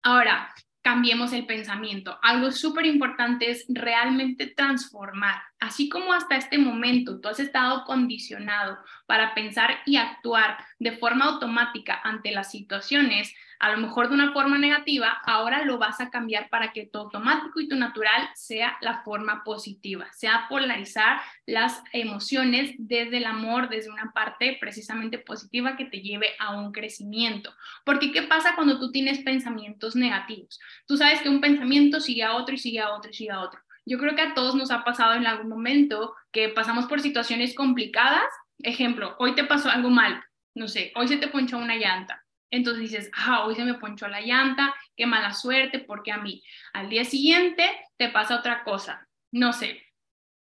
Ahora, cambiemos el pensamiento. Algo súper importante es realmente transformar. Así como hasta este momento tú has estado condicionado para pensar y actuar de forma automática ante las situaciones, a lo mejor de una forma negativa, ahora lo vas a cambiar para que tu automático y tu natural sea la forma positiva, sea polarizar las emociones desde el amor, desde una parte precisamente positiva que te lleve a un crecimiento. Porque ¿qué pasa cuando tú tienes pensamientos negativos? Tú sabes que un pensamiento sigue a otro y sigue a otro y sigue a otro. Yo creo que a todos nos ha pasado en algún momento que pasamos por situaciones complicadas. Ejemplo, hoy te pasó algo mal, no sé, hoy se te ponchó una llanta entonces dices, ah, hoy se me ponchó la llanta, qué mala suerte, porque a mí. Al día siguiente te pasa otra cosa, no sé,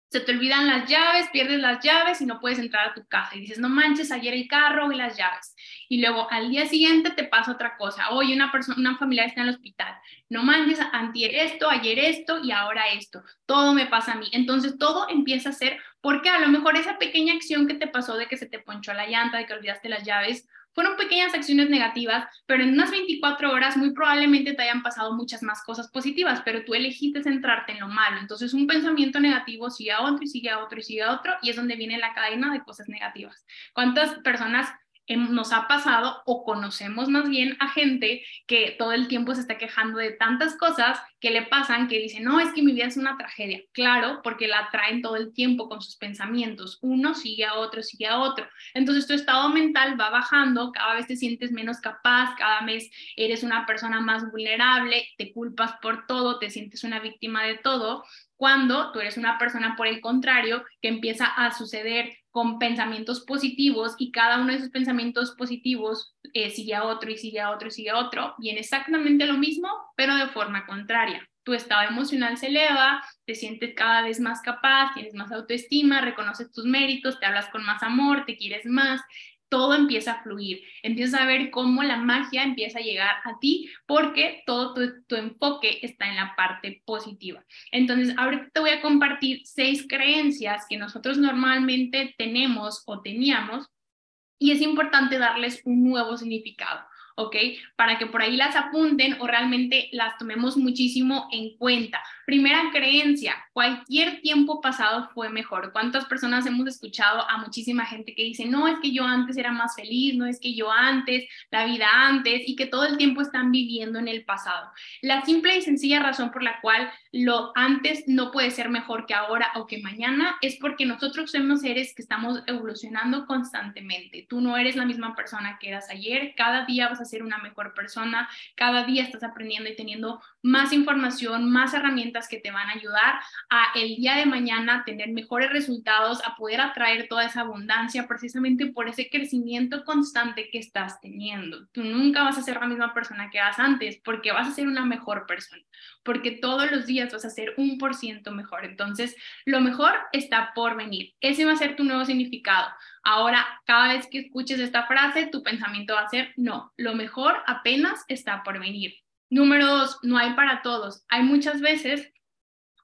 se te olvidan las llaves, pierdes las llaves y no puedes entrar a tu casa. Y dices, no manches, ayer el carro y las llaves. Y luego al día siguiente te pasa otra cosa. Hoy una persona, una familiar está en el hospital. No manches, antier esto, ayer esto y ahora esto. Todo me pasa a mí. Entonces todo empieza a ser porque a lo mejor esa pequeña acción que te pasó de que se te ponchó la llanta, de que olvidaste las llaves, fueron pequeñas acciones negativas, pero en unas 24 horas muy probablemente te hayan pasado muchas más cosas positivas, pero tú elegiste centrarte en lo malo. Entonces un pensamiento negativo sigue a otro y sigue a otro y sigue a otro y es donde viene la cadena de cosas negativas. ¿Cuántas personas nos ha pasado o conocemos más bien a gente que todo el tiempo se está quejando de tantas cosas que le pasan que dicen, no, es que mi vida es una tragedia. Claro, porque la traen todo el tiempo con sus pensamientos. Uno sigue a otro, sigue a otro. Entonces tu estado mental va bajando, cada vez te sientes menos capaz, cada vez eres una persona más vulnerable, te culpas por todo, te sientes una víctima de todo cuando tú eres una persona, por el contrario, que empieza a suceder con pensamientos positivos y cada uno de esos pensamientos positivos eh, sigue a otro y sigue a otro y sigue a otro, viene exactamente lo mismo, pero de forma contraria. Tu estado emocional se eleva, te sientes cada vez más capaz, tienes más autoestima, reconoces tus méritos, te hablas con más amor, te quieres más, todo empieza a fluir, empiezas a ver cómo la magia empieza a llegar a ti porque todo tu, enfoque está en la parte positiva. Entonces, ahorita te voy a compartir seis creencias que nosotros normalmente tenemos o teníamos y es importante darles un nuevo significado. ¿Ok? Para que por ahí las apunten o realmente las tomemos muchísimo en cuenta. Primera creencia, cualquier tiempo pasado fue mejor. ¿Cuántas personas hemos escuchado a muchísima gente que dice, no, es que yo antes era más feliz, no es que yo antes, la vida antes, y que todo el tiempo están viviendo en el pasado? La simple y sencilla razón por la cual lo antes no puede ser mejor que ahora o que mañana es porque nosotros somos seres que estamos evolucionando constantemente. Tú no eres la misma persona que eras ayer, cada día vas a ser una mejor persona, cada día estás aprendiendo y teniendo más información, más herramientas que te van a ayudar a el día de mañana tener mejores resultados, a poder atraer toda esa abundancia precisamente por ese crecimiento constante que estás teniendo. Tú nunca vas a ser la misma persona que eras antes porque vas a ser una mejor persona, porque todos los días vas a ser un por ciento mejor. Entonces, lo mejor está por venir. Ese va a ser tu nuevo significado. Ahora, cada vez que escuches esta frase, tu pensamiento va a ser, no, lo mejor apenas está por venir. Número dos, no hay para todos. Hay muchas veces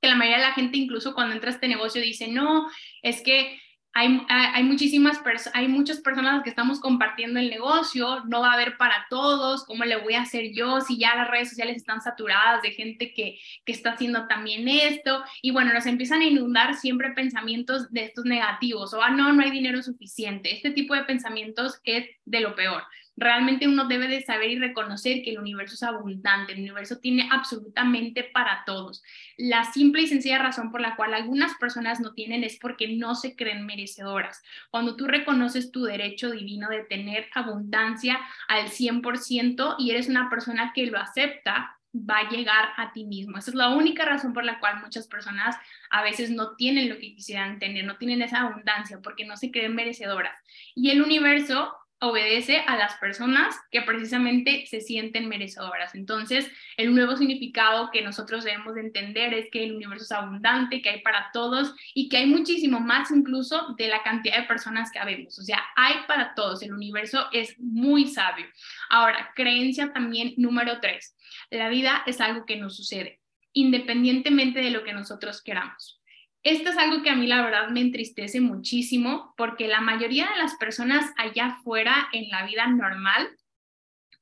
que la mayoría de la gente, incluso cuando entra a este negocio, dice, no, es que hay, muchísimas hay muchas personas que estamos compartiendo el negocio, no va a haber para todos, ¿cómo le voy a hacer yo si ya las redes sociales están saturadas de gente que, que está haciendo también esto? Y bueno, nos empiezan a inundar siempre pensamientos de estos negativos, o ah, no, no hay dinero suficiente. Este tipo de pensamientos es de lo peor realmente uno debe de saber y reconocer que el universo es abundante, el universo tiene absolutamente para todos. La simple y sencilla razón por la cual algunas personas no tienen es porque no se creen merecedoras. Cuando tú reconoces tu derecho divino de tener abundancia al 100% y eres una persona que lo acepta, va a llegar a ti mismo. Esa es la única razón por la cual muchas personas a veces no tienen lo que quisieran tener, no tienen esa abundancia porque no se creen merecedoras. Y el universo obedece a las personas que precisamente se sienten merecedoras. Entonces, el nuevo significado que nosotros debemos de entender es que el universo es abundante, que hay para todos y que hay muchísimo más incluso de la cantidad de personas que habemos. O sea, hay para todos. El universo es muy sabio. Ahora, creencia también número tres. La vida es algo que nos sucede, independientemente de lo que nosotros queramos. Esto es algo que a mí la verdad me entristece muchísimo porque la mayoría de las personas allá afuera en la vida normal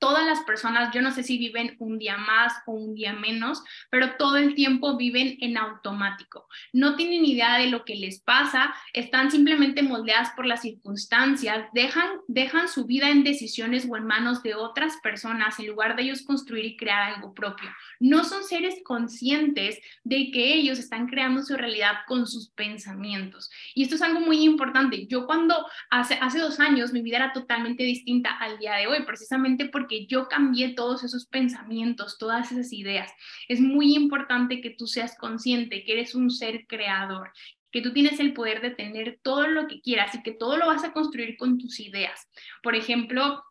todas las personas, yo no sé si viven un día más o un día menos, pero todo el tiempo viven en automático. No tienen idea de lo que les pasa, están simplemente moldeadas por las circunstancias, dejan, dejan su vida en decisiones o en manos de otras personas en lugar de ellos construir y crear algo propio. No son seres conscientes de que ellos están creando su realidad con sus pensamientos. Y esto es algo muy importante. Yo cuando hace, hace dos años mi vida era totalmente distinta al día de hoy, precisamente porque que yo cambié todos esos pensamientos, todas esas ideas. Es muy importante que tú seas consciente que eres un ser creador, que tú tienes el poder de tener todo lo que quieras y que todo lo vas a construir con tus ideas. Por ejemplo,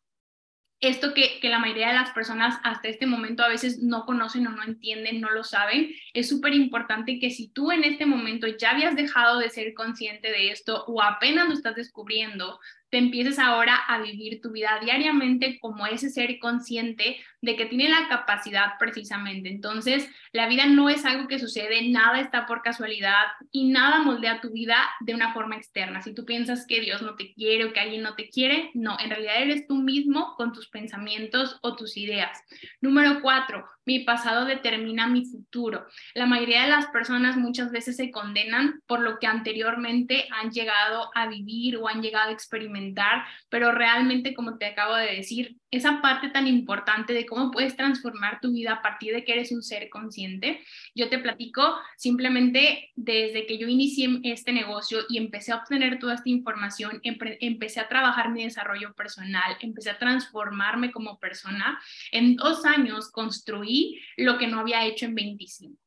esto que, que, la mayoría de las personas hasta este momento a veces no conocen o no entienden, no lo saben, es súper importante que si tú en este momento ya habías dejado de ser consciente de esto o apenas lo estás descubriendo, te empieces ahora a vivir tu vida diariamente como ese ser consciente de que tiene la capacidad precisamente. Entonces, la vida no es algo que sucede, nada está por casualidad y nada moldea tu vida de una forma externa. Si tú piensas que Dios no te quiere o que alguien no te quiere, no, en realidad eres tú mismo con tus pensamientos o tus ideas. Número cuatro, mi pasado determina mi futuro. La mayoría de las personas muchas veces se condenan por lo que anteriormente han llegado a vivir o han llegado a experimentar, pero realmente, como te acabo de decir, esa parte tan importante de cómo puedes transformar tu vida a partir de que eres un ser consciente. Yo te platico simplemente desde que yo inicié este negocio y empecé a obtener toda esta información, empecé a trabajar mi desarrollo personal, empecé a transformarme como persona. En dos años construí lo que no había hecho en 25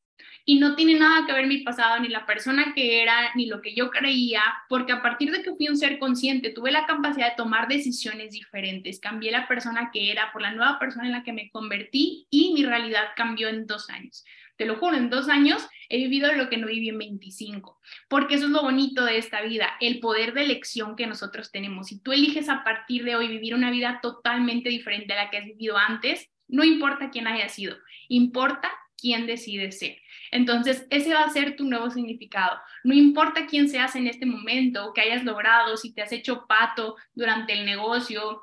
y no tiene nada que ver mi pasado, ni la persona que era, ni lo que yo creía, porque a partir de que fui un ser consciente, tuve la capacidad de tomar decisiones diferentes, cambié la persona que era por la nueva persona en la que me convertí y mi realidad cambió en dos años. Te lo juro, en dos años he vivido lo que no viví en 25, porque eso es lo bonito de esta vida, el poder de elección que nosotros tenemos. Si tú eliges a partir de hoy vivir una vida totalmente diferente a la que has vivido antes, no importa quién haya sido, importa quién decide ser. Entonces, ese va a ser tu nuevo significado. No importa quién seas en este momento, que hayas logrado, si te has hecho pato durante el negocio,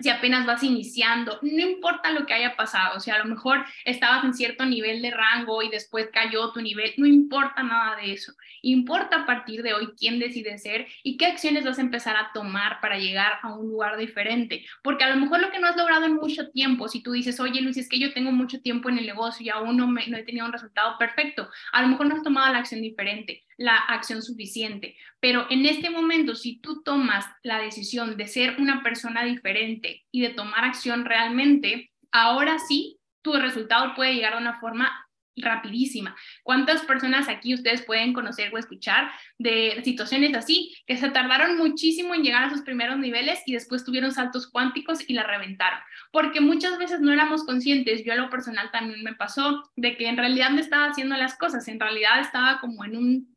si apenas vas iniciando, no importa lo que haya pasado, o sea, a lo mejor estabas en cierto nivel de rango y después cayó tu nivel, no importa nada de eso. Importa a partir de hoy quién decide ser y qué acciones vas a empezar a tomar para llegar a un lugar diferente. Porque a lo mejor lo que no has logrado en mucho tiempo, si tú dices, oye Luis, es que yo tengo mucho tiempo en el negocio y aún no, me, no he tenido un resultado perfecto, a lo mejor no has tomado la acción diferente la acción suficiente. Pero en este momento, si tú tomas la decisión de ser una persona diferente y de tomar acción realmente, ahora sí, tu resultado puede llegar de una forma rapidísima. ¿Cuántas personas aquí ustedes pueden conocer o escuchar de situaciones así, que se tardaron muchísimo en llegar a sus primeros niveles y después tuvieron saltos cuánticos y la reventaron? Porque muchas veces no éramos conscientes, yo a lo personal también me pasó, de que en realidad me estaba haciendo las cosas, en realidad estaba como en un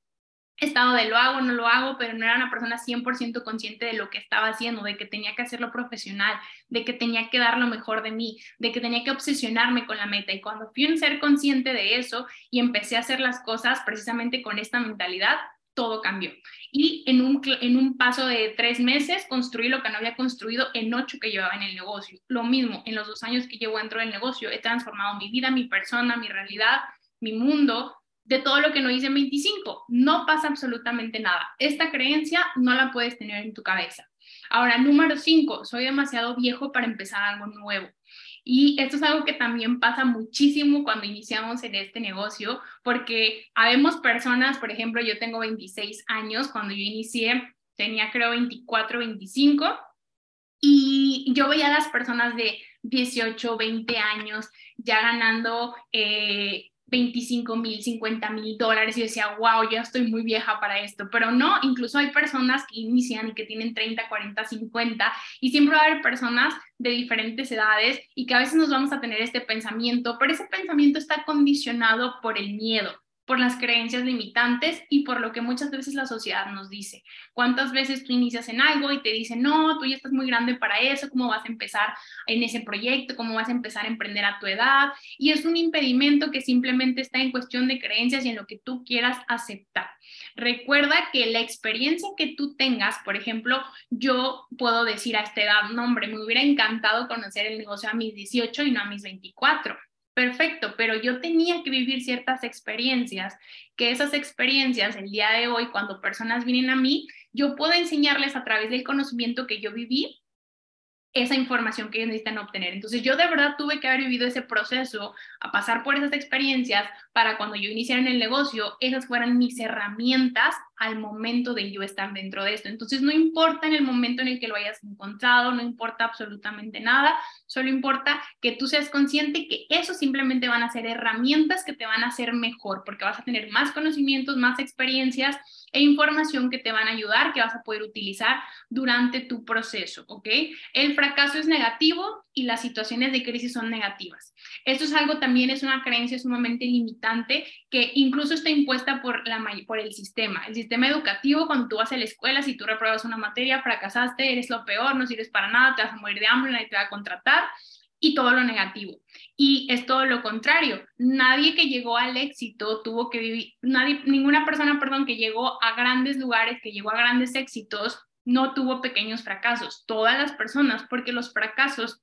estado de lo hago, no lo hago, pero no era una persona 100% consciente de lo que estaba haciendo, de que tenía que hacerlo profesional, de que tenía que dar lo mejor de mí, de que tenía que obsesionarme con la meta. Y cuando fui un ser consciente de eso y empecé a hacer las cosas precisamente con esta mentalidad, todo cambió. Y en un, en un paso de tres meses construí lo que no había construido en ocho que llevaba en el negocio. Lo mismo, en los dos años que llevo dentro del negocio, he transformado mi vida, mi persona, mi realidad, mi mundo, de todo lo que no hice en 25. No pasa absolutamente nada. Esta creencia no la puedes tener en tu cabeza. Ahora, número 5, soy demasiado viejo para empezar algo nuevo. Y esto es algo que también pasa muchísimo cuando iniciamos en este negocio, porque habemos personas, por ejemplo, yo tengo 26 años, cuando yo inicié tenía creo 24, 25, y yo veía a las personas de 18, 20 años ya ganando eh, 25 mil, 50 mil dólares y decía, wow, ya estoy muy vieja para esto, pero no, incluso hay personas que inician y que tienen 30, 40, 50 y siempre va a haber personas de diferentes edades y que a veces nos vamos a tener este pensamiento, pero ese pensamiento está condicionado por el miedo por las creencias limitantes y por lo que muchas veces la sociedad nos dice. ¿Cuántas veces tú inicias en algo y te dicen, no, tú ya estás muy grande para eso, cómo vas a empezar en ese proyecto, cómo vas a empezar a emprender a tu edad? Y es un impedimento que simplemente está en cuestión de creencias y en lo que tú quieras aceptar. Recuerda que la experiencia que tú tengas, por ejemplo, yo puedo decir a esta edad, no, hombre, me hubiera encantado conocer el negocio a mis 18 y no a mis 24 perfecto, pero yo tenía que vivir ciertas experiencias, que esas experiencias el día de hoy, cuando personas vienen a mí, yo puedo enseñarles a través del conocimiento que yo viví esa información que ellos necesitan obtener. Entonces yo de verdad tuve que haber vivido ese proceso, a pasar por esas experiencias para cuando yo iniciara en el negocio, esas fueran mis herramientas al momento de yo estar dentro de esto. Entonces no importa en el momento en el que lo hayas encontrado, no importa absolutamente nada, solo importa que tú seas consciente que eso simplemente van a ser herramientas que te van a hacer mejor, porque vas a tener más conocimientos, más experiencias e información que te van a ayudar, que vas a poder utilizar durante tu proceso, ¿ok? El fracaso es negativo y las situaciones de crisis son negativas. Esto es algo también, es una creencia sumamente limitante que incluso está impuesta por, la, por el sistema. El sistema educativo, cuando tú vas a la escuela, si tú repruebas una materia, fracasaste, eres lo peor, no sirves para nada, te vas a morir de hambre, nadie te va a contratar y todo lo negativo. Y es todo lo contrario. Nadie que llegó al éxito tuvo que vivir, nadie, ninguna persona, perdón, que llegó a grandes lugares, que llegó a grandes éxitos, no tuvo pequeños fracasos. Todas las personas, porque los fracasos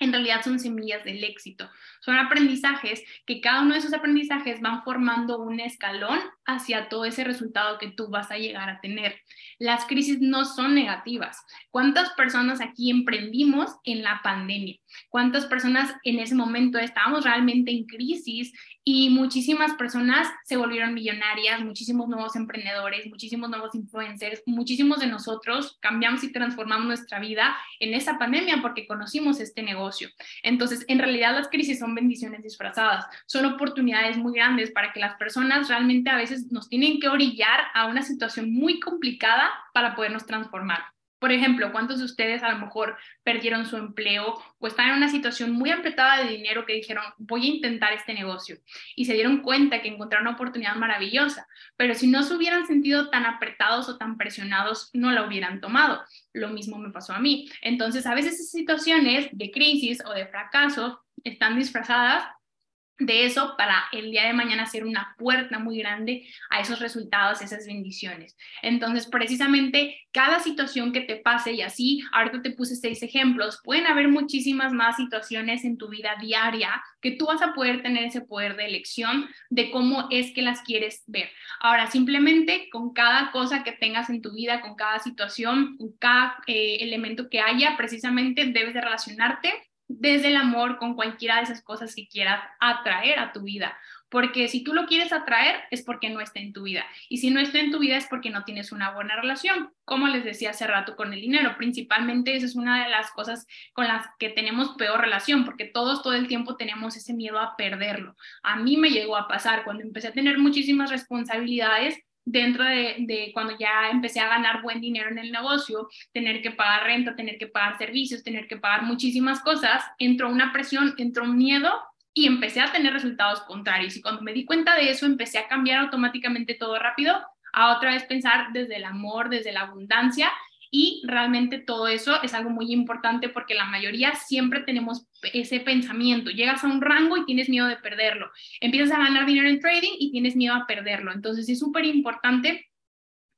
en realidad son semillas del éxito. Son aprendizajes que cada uno de esos aprendizajes van formando un escalón hacia todo ese resultado que tú vas a llegar a tener. Las crisis no son negativas. ¿Cuántas personas aquí emprendimos en la pandemia? ¿Cuántas personas en ese momento estábamos realmente en crisis y muchísimas personas se volvieron millonarias, muchísimos nuevos emprendedores, muchísimos nuevos influencers, muchísimos de nosotros cambiamos y transformamos nuestra vida en esa pandemia porque conocimos este negocio. Entonces, en realidad las crisis son bendiciones disfrazadas, son oportunidades muy grandes para que las personas realmente a veces nos tienen que orillar a una situación muy complicada para podernos transformar. Por ejemplo, ¿cuántos de ustedes a lo mejor perdieron su empleo o están en una situación muy apretada de dinero que dijeron, voy a intentar este negocio? Y se dieron cuenta que encontraron una oportunidad maravillosa, pero si no se hubieran sentido tan apretados o tan presionados, no la hubieran tomado. Lo mismo me pasó a mí. Entonces, a veces esas situaciones de crisis o de fracaso están disfrazadas de eso para el día de mañana ser una puerta muy grande a esos resultados, esas bendiciones. Entonces, precisamente cada situación que te pase, y así, ahorita te puse seis ejemplos, pueden haber muchísimas más situaciones en tu vida diaria que tú vas a poder tener ese poder de elección de cómo es que las quieres ver. Ahora, simplemente con cada cosa que tengas en tu vida, con cada situación, con cada eh, elemento que haya, precisamente debes de relacionarte desde el amor con cualquiera de esas cosas que quieras atraer a tu vida. Porque si tú lo quieres atraer es porque no está en tu vida. Y si no está en tu vida es porque no tienes una buena relación. Como les decía hace rato con el dinero, principalmente esa es una de las cosas con las que tenemos peor relación, porque todos todo el tiempo tenemos ese miedo a perderlo. A mí me llegó a pasar cuando empecé a tener muchísimas responsabilidades, dentro de, cuando ya empecé a ganar buen dinero en el negocio, tener que pagar renta, tener que pagar servicios, tener que pagar muchísimas cosas, entró una presión, entró un miedo y empecé a tener resultados contrarios. Y cuando me di cuenta de eso, empecé a cambiar automáticamente todo rápido a otra vez pensar desde el amor, desde la abundancia y realmente todo eso es algo muy importante porque la mayoría siempre tenemos ese pensamiento. Llegas a un rango y tienes miedo de perderlo. Empiezas a ganar dinero en trading y tienes miedo a perderlo. Entonces es súper importante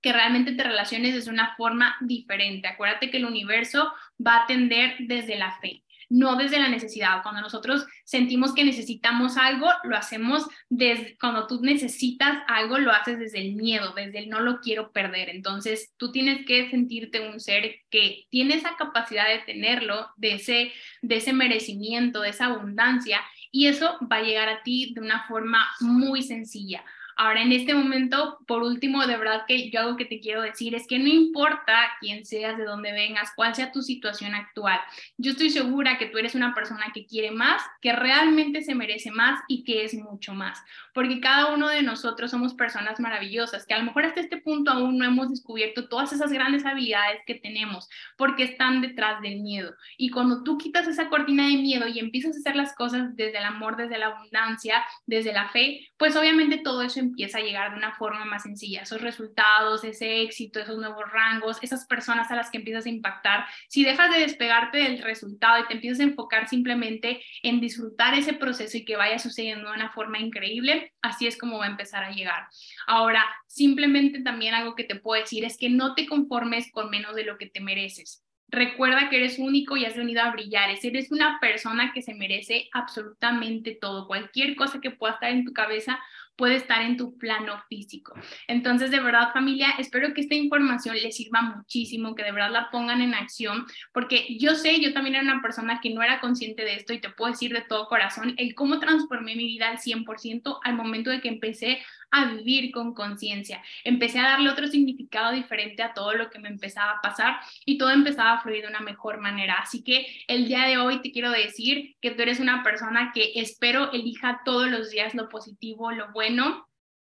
que realmente te relaciones de una forma diferente. Acuérdate que el universo va a atender desde la fe no desde la necesidad. Cuando nosotros sentimos que necesitamos algo, lo hacemos desde, cuando tú necesitas algo, lo haces desde el miedo, desde el no lo quiero perder. Entonces, tú tienes que sentirte un ser que tiene esa capacidad de tenerlo, de ese, de ese merecimiento, de esa abundancia, y eso va a llegar a ti de una forma muy sencilla. Ahora, en este momento, por último, de verdad que yo algo que te quiero decir es que no importa quién seas, de dónde vengas, cuál sea tu situación actual. Yo estoy segura que tú eres una persona que quiere más, que realmente se merece más y que es mucho más. Porque cada uno de nosotros somos personas maravillosas, que a lo mejor hasta este punto aún no hemos descubierto todas esas grandes habilidades que tenemos, porque están detrás del miedo. Y cuando tú quitas esa cortina de miedo y empiezas a hacer las cosas desde el amor, desde la abundancia, desde la fe, pues obviamente todo eso empieza a llegar de una forma más sencilla. Esos resultados, ese éxito, esos nuevos rangos, esas personas a las que empiezas a impactar, si dejas de despegarte del resultado y te empiezas a enfocar simplemente en disfrutar ese proceso y que vaya sucediendo de una forma increíble, así es como va a empezar a llegar. Ahora, simplemente también algo que te puedo decir es que no te conformes con menos de lo que te mereces. Recuerda que eres único y has venido a brillar. Eres una persona que se merece absolutamente todo. Cualquier cosa que pueda estar en tu cabeza puede estar en tu plano físico. Entonces, de verdad, familia, espero que esta información les sirva muchísimo, que de verdad la pongan en acción, porque yo sé, yo también era una persona que no era consciente de esto y te puedo decir de todo corazón el cómo transformé mi vida al 100% al momento de que empecé a vivir con conciencia. Empecé a darle otro significado diferente a todo lo que me empezaba a pasar y todo empezaba a fluir de una mejor manera. Así que el día de hoy te quiero decir que tú eres una persona que espero elija todos los días lo positivo, lo bueno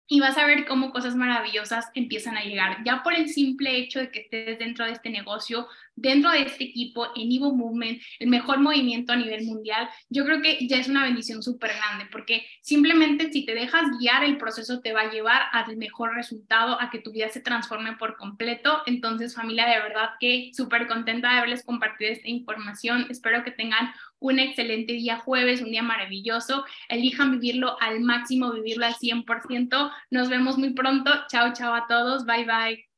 y vas a ver cómo cosas maravillosas empiezan a llegar. Ya por el simple hecho de que estés dentro de este negocio, dentro de este equipo, en Evo Movement, el mejor movimiento a nivel mundial, yo creo que ya es una bendición súper grande, porque simplemente si te dejas guiar, el proceso te va a llevar al mejor resultado, a que tu vida se transforme por completo. Entonces, familia, de verdad que súper contenta de haberles compartido esta información. Espero que tengan un excelente día jueves, un día maravilloso. Elijan vivirlo al máximo, vivirlo al 100%. Nos vemos muy pronto. Chao, chao a todos. Bye, bye.